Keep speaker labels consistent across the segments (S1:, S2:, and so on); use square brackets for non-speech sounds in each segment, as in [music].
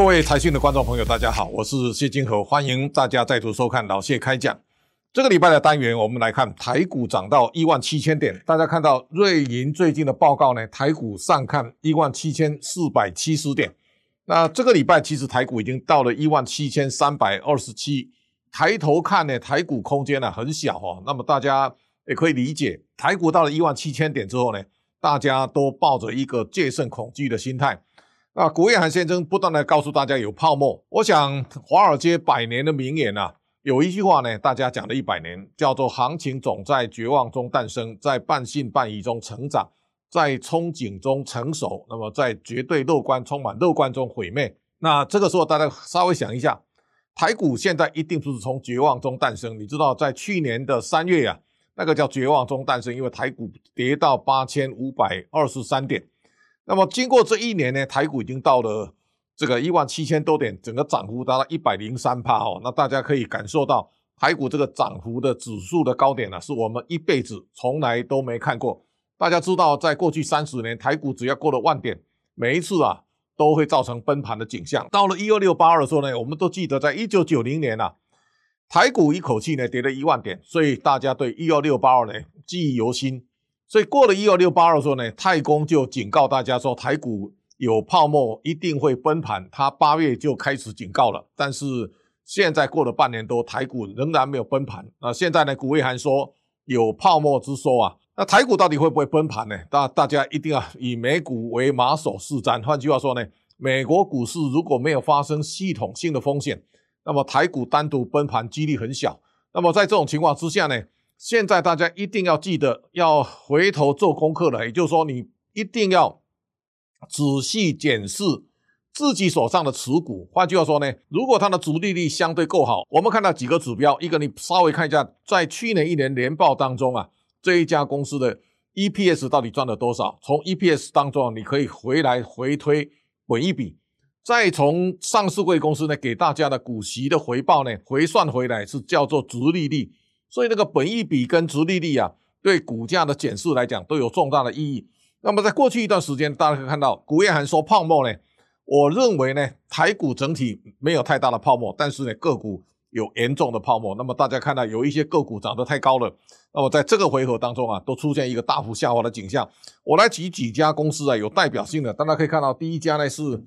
S1: 各位财讯的观众朋友，大家好，我是谢金河，欢迎大家再度收看老谢开讲。这个礼拜的单元，我们来看台股涨到一万七千点。大家看到瑞银最近的报告呢，台股上看一万七千四百七十点。那这个礼拜其实台股已经到了一万七千三百二十七。抬头看呢，台股空间呢很小哦。那么大家也可以理解，台股到了一万七千点之后呢，大家都抱着一个戒慎恐惧的心态。那古月涵先生不断的告诉大家有泡沫。我想华尔街百年的名言啊。有一句话呢，大家讲了一百年，叫做“行情总在绝望中诞生，在半信半疑中成长，在憧憬中成熟，那么在绝对乐观、充满乐观中毁灭。”那这个时候，大家稍微想一下，台股现在一定不是从绝望中诞生。你知道，在去年的三月呀、啊，那个叫绝望中诞生，因为台股跌到八千五百二十三点。那么经过这一年呢，台股已经到了。这个一万七千多点，整个涨幅达到一百零三趴哦，那大家可以感受到台股这个涨幅的指数的高点呢、是我们一辈子从来都没看过。大家知道，在过去三十年，台股只要过了万点，每一次啊都会造成崩盘的景象。到了一二六八二的时候呢，我们都记得在一九九零年啊，台股一口气呢跌了一万点，所以大家对一二六八二呢记忆犹新。所以过了一二六八二的时候呢，太公就警告大家说，台股。有泡沫，一定会崩盘。他八月就开始警告了，但是现在过了半年多，台股仍然没有崩盘。那现在呢？古卫寒说有泡沫之说啊。那台股到底会不会崩盘呢？大大家一定要以美股为马首是瞻。换句话说呢，美国股市如果没有发生系统性的风险，那么台股单独崩盘几率很小。那么在这种情况之下呢，现在大家一定要记得要回头做功课了，也就是说，你一定要。仔细检视自己手上的持股，换句话说呢，如果它的殖利率相对够好，我们看到几个指标，一个你稍微看一下，在去年一年年报当中啊，这一家公司的 EPS 到底赚了多少？从 EPS 当中你可以回来回推本益比，再从上市贵公司呢给大家的股息的回报呢回算回来是叫做殖利率，所以那个本益比跟殖利率啊，对股价的检视来讲都有重大的意义。那么在过去一段时间，大家可以看到，古月涵说泡沫呢，我认为呢，台股整体没有太大的泡沫，但是呢，个股有严重的泡沫。那么大家看到有一些个股涨得太高了，那么在这个回合当中啊，都出现一个大幅下滑的景象。我来举几家公司啊，有代表性的，大家可以看到，第一家呢是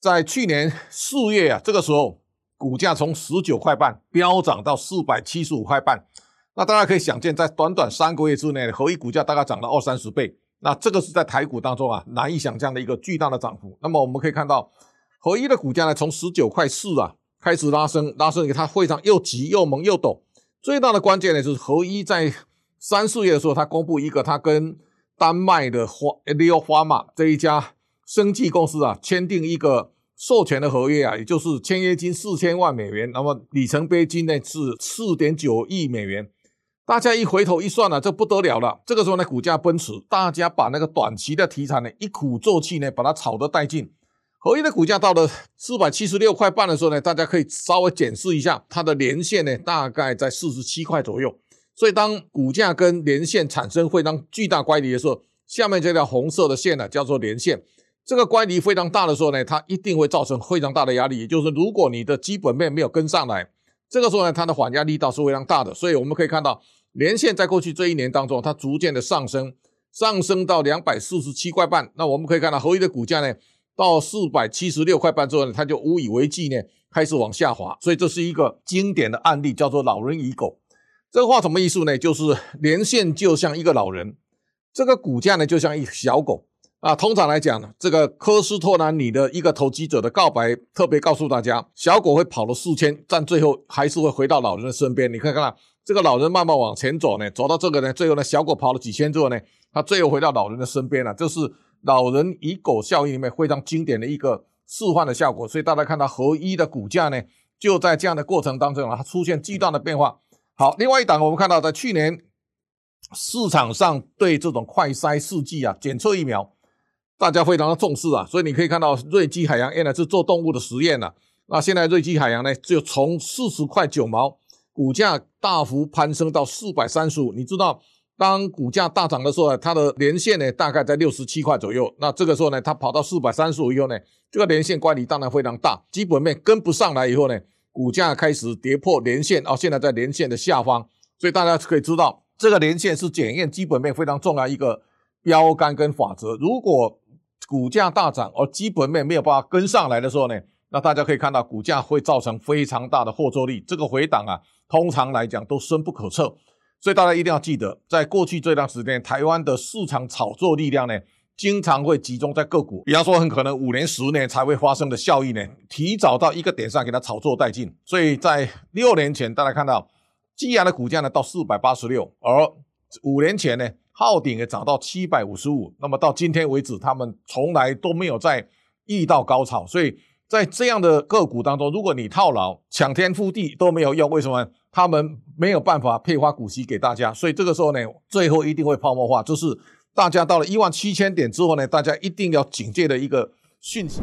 S1: 在去年四月啊，这个时候股价从十九块半飙涨到四百七十五块半，那大家可以想见，在短短三个月之内，合一股价大概涨了二三十倍。那这个是在台股当中啊，难以想象的一个巨大的涨幅。那么我们可以看到，合一的股价呢，从十九块四啊开始拉升，拉升，它非常又急又猛又陡。最大的关键呢，就是合一在三四月的时候，它公布一个，它跟丹麦的花 Leo Pharma 这一家生技公司啊，签订一个授权的合约啊，也就是签约金四千万美元，那么里程碑金呢是四点九亿美元。大家一回头一算呢、啊，这不得了了。这个时候呢，股价奔驰，大家把那个短期的题材呢，一鼓作气呢，把它炒得殆尽。合约的股价到了四百七十六块半的时候呢，大家可以稍微检视一下它的年线呢，大概在四十七块左右。所以当股价跟年线产生非常巨大乖离的时候，下面这条红色的线呢，叫做年线。这个乖离非常大的时候呢，它一定会造成非常大的压力。也就是如果你的基本面没有跟上来，这个时候呢，它的缓压力道是非常大的。所以我们可以看到。连线在过去这一年当中，它逐渐的上升，上升到两百四十七块半。那我们可以看到，合一的股价呢，到四百七十六块半之后呢，它就无以为继呢，开始往下滑。所以这是一个经典的案例，叫做“老人与狗”。这个话什么意思呢？就是连线就像一个老人，这个股价呢就像一小狗啊。通常来讲呢，这个科斯托兰尼的一个投机者的告白，特别告诉大家，小狗会跑了四千，但最后还是会回到老人的身边。你可以看看。这个老人慢慢往前走呢，走到这个呢，最后呢，小狗跑了几圈之后呢，它最后回到老人的身边了。这是老人与狗效应里面非常经典的一个示范的效果。所以大家看到合一的股价呢，就在这样的过程当中啊，它出现巨大的变化。好，另外一档我们看到在去年市场上对这种快筛试剂啊，检测疫苗，大家非常的重视啊。所以你可以看到瑞基海洋原来是做动物的实验了，那现在瑞基海洋呢，就从四十块九毛。股价大幅攀升到四百三十五，你知道当股价大涨的时候呢，它的年线呢大概在六十七块左右。那这个时候呢，它跑到四百三十五以后呢，这个年线乖离当然非常大，基本面跟不上来以后呢，股价开始跌破年线，哦，现在在年线的下方，所以大家可以知道，这个年线是检验基本面非常重要一个标杆跟法则。如果股价大涨而基本面没有办法跟上来的时候呢，那大家可以看到股价会造成非常大的后坐力，这个回档啊，通常来讲都深不可测。所以大家一定要记得，在过去这段时间，台湾的市场炒作力量呢，经常会集中在个股，比方说很可能五年、十年才会发生的效益呢，提早到一个点上给它炒作殆尽。所以在六年前，大家看到基亚的股价呢到四百八十六，而五年前呢，浩鼎也涨到七百五十五。那么到今天为止，他们从来都没有再遇到高潮。所以在这样的个股当中，如果你套牢，抢天覆地都没有用。为什么？他们没有办法配发股息给大家，所以这个时候呢，最后一定会泡沫化。就是大家到了一万七千点之后呢，大家一定要警戒的一个讯息。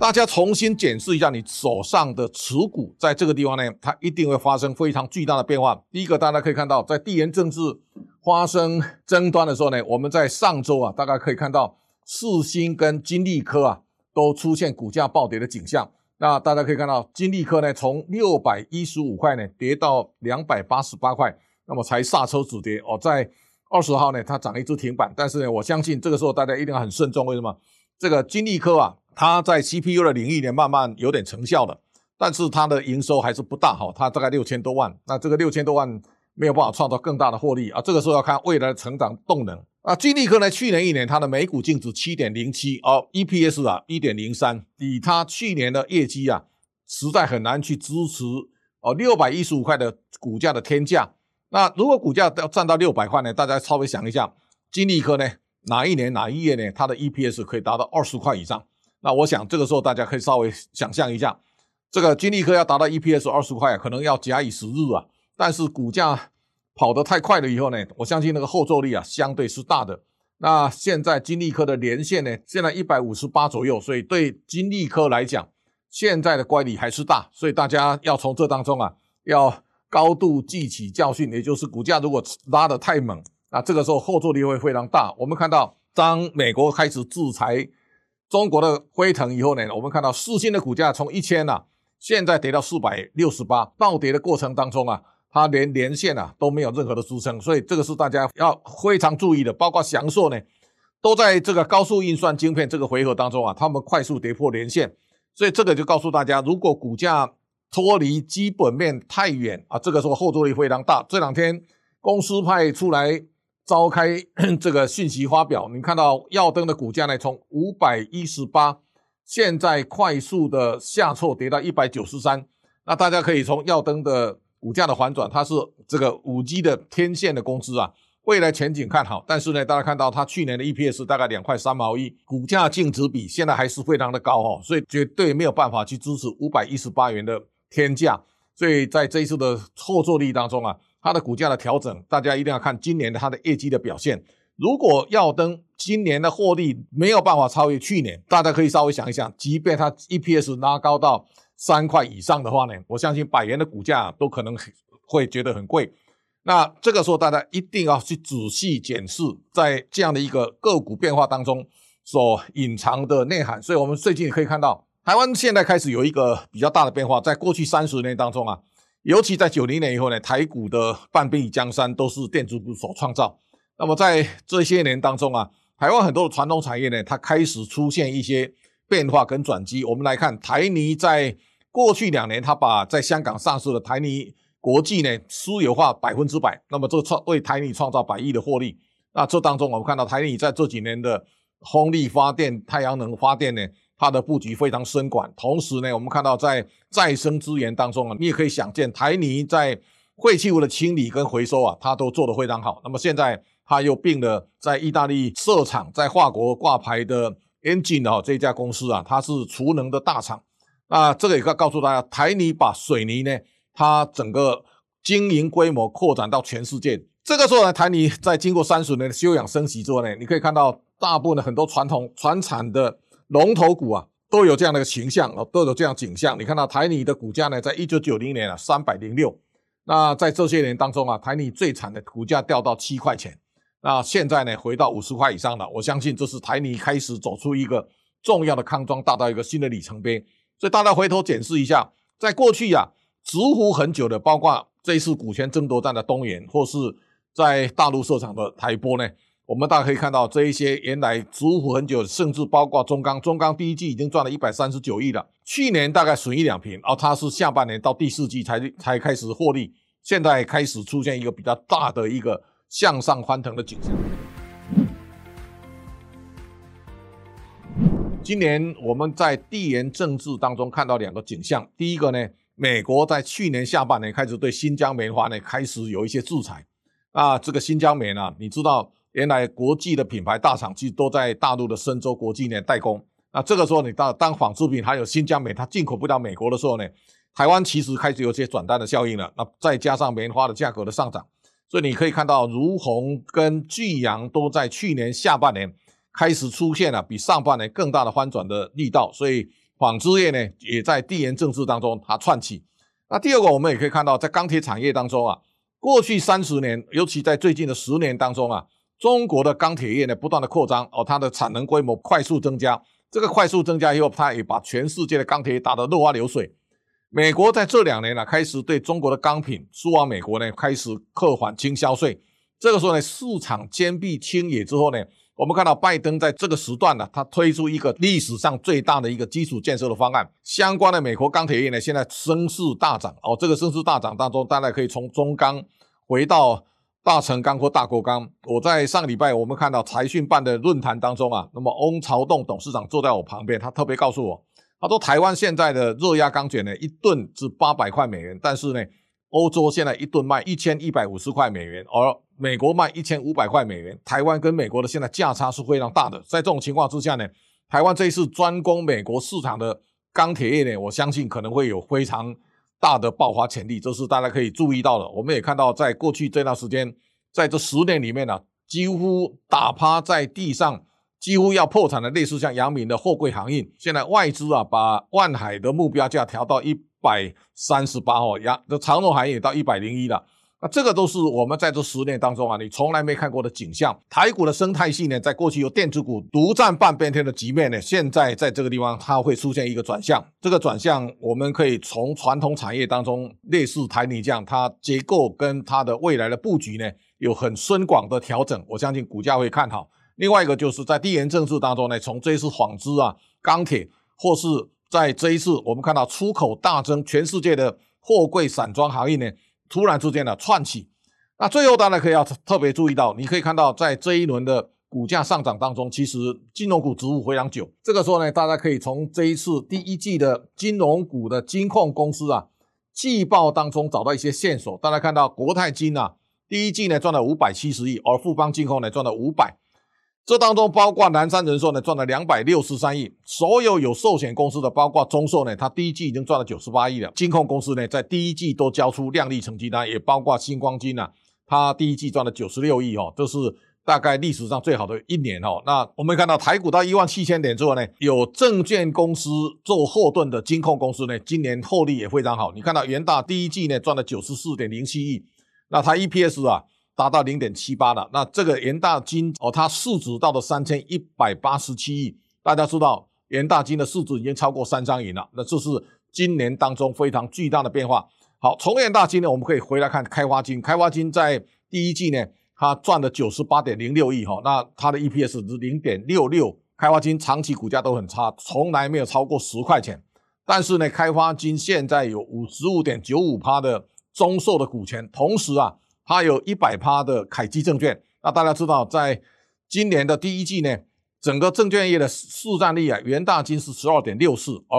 S1: 大家重新检视一下你手上的持股，在这个地方呢，它一定会发生非常巨大的变化。第一个，大家可以看到，在地缘政治发生争端的时候呢，我们在上周啊，大家可以看到四星跟金利科啊，都出现股价暴跌的景象。那大家可以看到，金利科呢，从六百一十五块呢跌到两百八十八块，那么才刹车止跌哦。在二十号呢，它涨了一只停板，但是呢，我相信这个时候大家一定要很慎重。为什么？这个金利科啊，它在 CPU 的领域呢，慢慢有点成效了，但是它的营收还是不大哈，它大概六千多万。那这个六千多万没有办法创造更大的获利啊，这个时候要看未来的成长动能。啊，金利科呢，去年一年它的每股净值七点零七哦，EPS 啊一点零三，以它去年的业绩啊，实在很难去支持哦六百一十五块的股价的天价。那如果股价要站到六百块呢，大家稍微想一下，金利科呢哪一年哪一月呢，它的 EPS 可以达到二十块以上？那我想这个时候大家可以稍微想象一下，这个金利科要达到 EPS 二十块，可能要假以时日啊。但是股价。跑得太快了以后呢，我相信那个后坐力啊，相对是大的。那现在金利科的年线呢，现在一百五十八左右，所以对金利科来讲，现在的乖离还是大，所以大家要从这当中啊，要高度记起教训。也就是股价如果拉得太猛，那这个时候后坐力会非常大。我们看到，当美国开始制裁中国的辉腾以后呢，我们看到世芯的股价从一千呐，现在跌到四百六十八，暴跌的过程当中啊。它连连线啊都没有任何的支撑，所以这个是大家要非常注意的。包括祥硕呢，都在这个高速运算晶片这个回合当中啊，他们快速跌破连线，所以这个就告诉大家，如果股价脱离基本面太远啊，这个时候后坐力非常大。这两天公司派出来召开 [clears throat] 这个讯息发表，你看到耀灯的股价呢，从五百一十八，现在快速的下挫跌到一百九十三，那大家可以从耀灯的。股价的反转，它是这个五 G 的天线的公司啊，未来前景看好。但是呢，大家看到它去年的 EPS 大概两块三毛一，股价净值比现在还是非常的高哦，所以绝对没有办法去支持五百一十八元的天价。所以在这一次的后坐力当中啊，它的股价的调整，大家一定要看今年的它的业绩的表现。如果耀登今年的获利没有办法超越去年，大家可以稍微想一想，即便它 EPS 拉高到。三块以上的话呢，我相信百元的股价都可能会觉得很贵。那这个时候大家一定要去仔细检视，在这样的一个个股变化当中所隐藏的内涵。所以，我们最近也可以看到，台湾现在开始有一个比较大的变化。在过去三十年当中啊，尤其在九零年以后呢，台股的半壁江山都是电子股所创造。那么在这些年当中啊，台湾很多的传统产业呢，它开始出现一些变化跟转机。我们来看台泥在。过去两年，它把在香港上市的台泥国际呢私有化百分之百，那么这创为台泥创造百亿的获利。那这当中，我们看到台泥在这几年的风力发电、太阳能发电呢，它的布局非常深广。同时呢，我们看到在再生资源当中啊，你也可以想见，台泥在废弃物的清理跟回收啊，它都做得非常好。那么现在，它又并了在意大利设厂、在法国挂牌的 Engine 啊这家公司啊，它是储能的大厂。那这个也告告诉大家，台泥把水泥呢，它整个经营规模扩展到全世界。这个时候呢，台泥在经过三十年的休养生息之后呢，你可以看到大部分的很多传统传产的龙头股啊，都有这样的一个形象啊，都有这样景象。你看到台泥的股价呢，在一九九零年啊，三百零六，那在这些年当中啊，台泥最惨的股价掉到七块钱，那现在呢回到五十块以上了。我相信这是台泥开始走出一个重要的康庄大道一个新的里程碑。所以大家回头检视一下，在过去呀、啊，蛰伏很久的，包括这一次股权争夺战的东元，或是在大陆设厂的台玻呢。我们大家可以看到，这一些原来蛰伏很久，甚至包括中钢，中钢第一季已经赚了一百三十九亿了，去年大概损一两平，而它是下半年到第四季才才开始获利，现在开始出现一个比较大的一个向上翻腾的景象。今年我们在地缘政治当中看到两个景象，第一个呢，美国在去年下半年开始对新疆棉花呢开始有一些制裁，啊，这个新疆棉啊，你知道。原来国际的品牌大厂其实都在大陆的深州国际呢代工。那这个时候你到当纺织品还有新疆棉它进口不到美国的时候呢，台湾其实开始有些转单的效应了。那再加上棉花的价格的上涨，所以你可以看到如虹跟巨阳都在去年下半年开始出现了比上半年更大的翻转的力道。所以纺织业呢也在地缘政治当中它窜起。那第二个我们也可以看到，在钢铁产业当中啊，过去三十年，尤其在最近的十年当中啊。中国的钢铁业呢，不断的扩张哦，它的产能规模快速增加。这个快速增加以后，它也把全世界的钢铁打得落花流水。美国在这两年呢，开始对中国的钢品输往美国呢，开始课缓倾销税。这个时候呢，市场坚壁清野之后呢，我们看到拜登在这个时段呢，他推出一个历史上最大的一个基础建设的方案。相关的美国钢铁业呢，现在声势大涨哦。这个声势大涨当中，大家可以从中钢回到。大成钢或大国钢，我在上个礼拜我们看到财讯办的论坛当中啊，那么翁朝栋董事长坐在我旁边，他特别告诉我，他说台湾现在的热轧钢卷呢，一吨是八百块美元，但是呢，欧洲现在一吨卖一千一百五十块美元，而美国卖一千五百块美元，台湾跟美国的现在价差是非常大的。在这种情况之下呢，台湾这一次专攻美国市场的钢铁业呢，我相信可能会有非常。大的爆发潜力，这是大家可以注意到的。我们也看到，在过去这段时间，在这十年里面呢、啊，几乎打趴在地上，几乎要破产的，类似像阳明的货柜航运，现在外资啊，把万海的目标价调到一百三十八哦，阳的长荣海运也到一百零一了。那这个都是我们在这十年当中啊，你从来没看过的景象。台股的生态系呢，在过去由电子股独占半边天的局面呢，现在在这个地方它会出现一个转向。这个转向，我们可以从传统产业当中，类似台泥这样，它结构跟它的未来的布局呢，有很深广的调整。我相信股价会看好。另外一个就是在地缘政治当中呢，从这一次纺织啊、钢铁，或是在这一次我们看到出口大增，全世界的货柜散装行业呢。突然之间的窜起，那最后大家可以要特别注意到，你可以看到在这一轮的股价上涨当中，其实金融股止步非常久。这个时候呢，大家可以从这一次第一季的金融股的金控公司啊季报当中找到一些线索。大家看到国泰金啊，第一季呢赚了五百七十亿，而富邦金控呢赚了五百。这当中包括南山人寿呢赚了两百六十三亿，所有有寿险公司的，包括中寿呢，它第一季已经赚了九十八亿了。金控公司呢，在第一季都交出亮丽成绩单，也包括新光金啊，它第一季赚了九十六亿哦，这是大概历史上最好的一年哦。那我们看到台股到一万七千点之后呢，有证券公司做后盾的金控公司呢，今年获利也非常好。你看到元大第一季呢赚了九十四点零七亿，那它 EPS 啊。达到零点七八了，那这个元大金哦，它市值到了三千一百八十七亿。大家知道元大金的市值已经超过三张银了，那这是今年当中非常巨大的变化。好，从元大金呢，我们可以回来看开发金，开发金在第一季呢，它赚了九十八点零六亿哈，那它的 EPS 是零点六六。开发金长期股价都很差，从来没有超过十块钱。但是呢，开发金现在有五十五点九五趴的中售的股权，同时啊。它有一百趴的凯基证券，那大家知道，在今年的第一季呢，整个证券业的市占率啊，元大金是十二点六四，而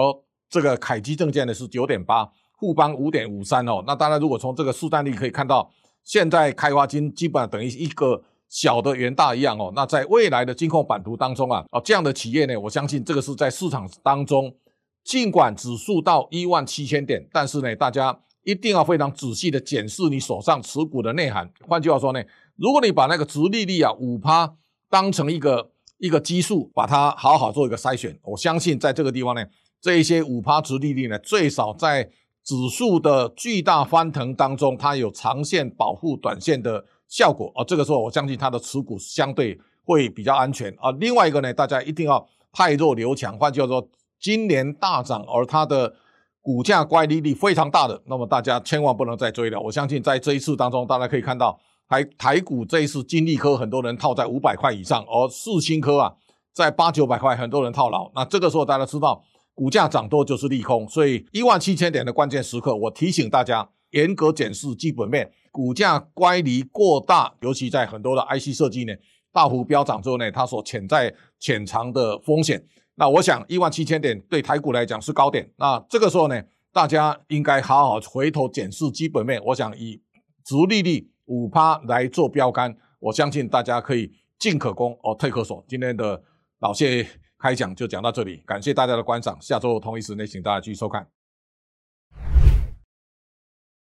S1: 这个凯基证券呢是九点八，富邦五点五三哦。那大家如果从这个市占率可以看到，现在开发金基本上等于一个小的元大一样哦。那在未来的金控版图当中啊，哦这样的企业呢，我相信这个是在市场当中，尽管指数到一万七千点，但是呢，大家。一定要非常仔细的检视你手上持股的内涵。换句话说呢，如果你把那个殖利率啊五趴当成一个一个基数，把它好好做一个筛选，我相信在这个地方呢，这一些五趴殖利率呢，最少在指数的巨大翻腾当中，它有长线保护短线的效果啊。这个时候，我相信它的持股相对会比较安全啊。另外一个呢，大家一定要派弱留强，换句话说，今年大涨而它的股价乖离率非常大的，那么大家千万不能再追了。我相信在这一次当中，大家可以看到台台股这一次金利科很多人套在五百块以上，而四星科啊在八九百块很多人套牢。那这个时候大家知道。股价涨多就是利空，所以一万七千点的关键时刻，我提醒大家严格检视基本面。股价乖离过大，尤其在很多的 IC 设计呢大幅飙涨之后呢，它所潜在潜藏的风险。那我想一万七千点对台股来讲是高点。那这个时候呢，大家应该好好回头检视基本面。我想以殖利率五趴来做标杆，我相信大家可以进可攻而退可守。今天的老谢。开讲就讲到这里，感谢大家的观赏。下周同一时间，请大家继续收看。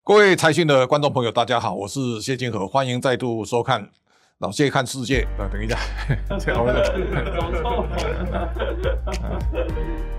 S1: 各位财讯的观众朋友，大家好，我是谢金河，欢迎再度收看老谢看世界。呃，等一下，[laughs] 这样 [laughs] [laughs]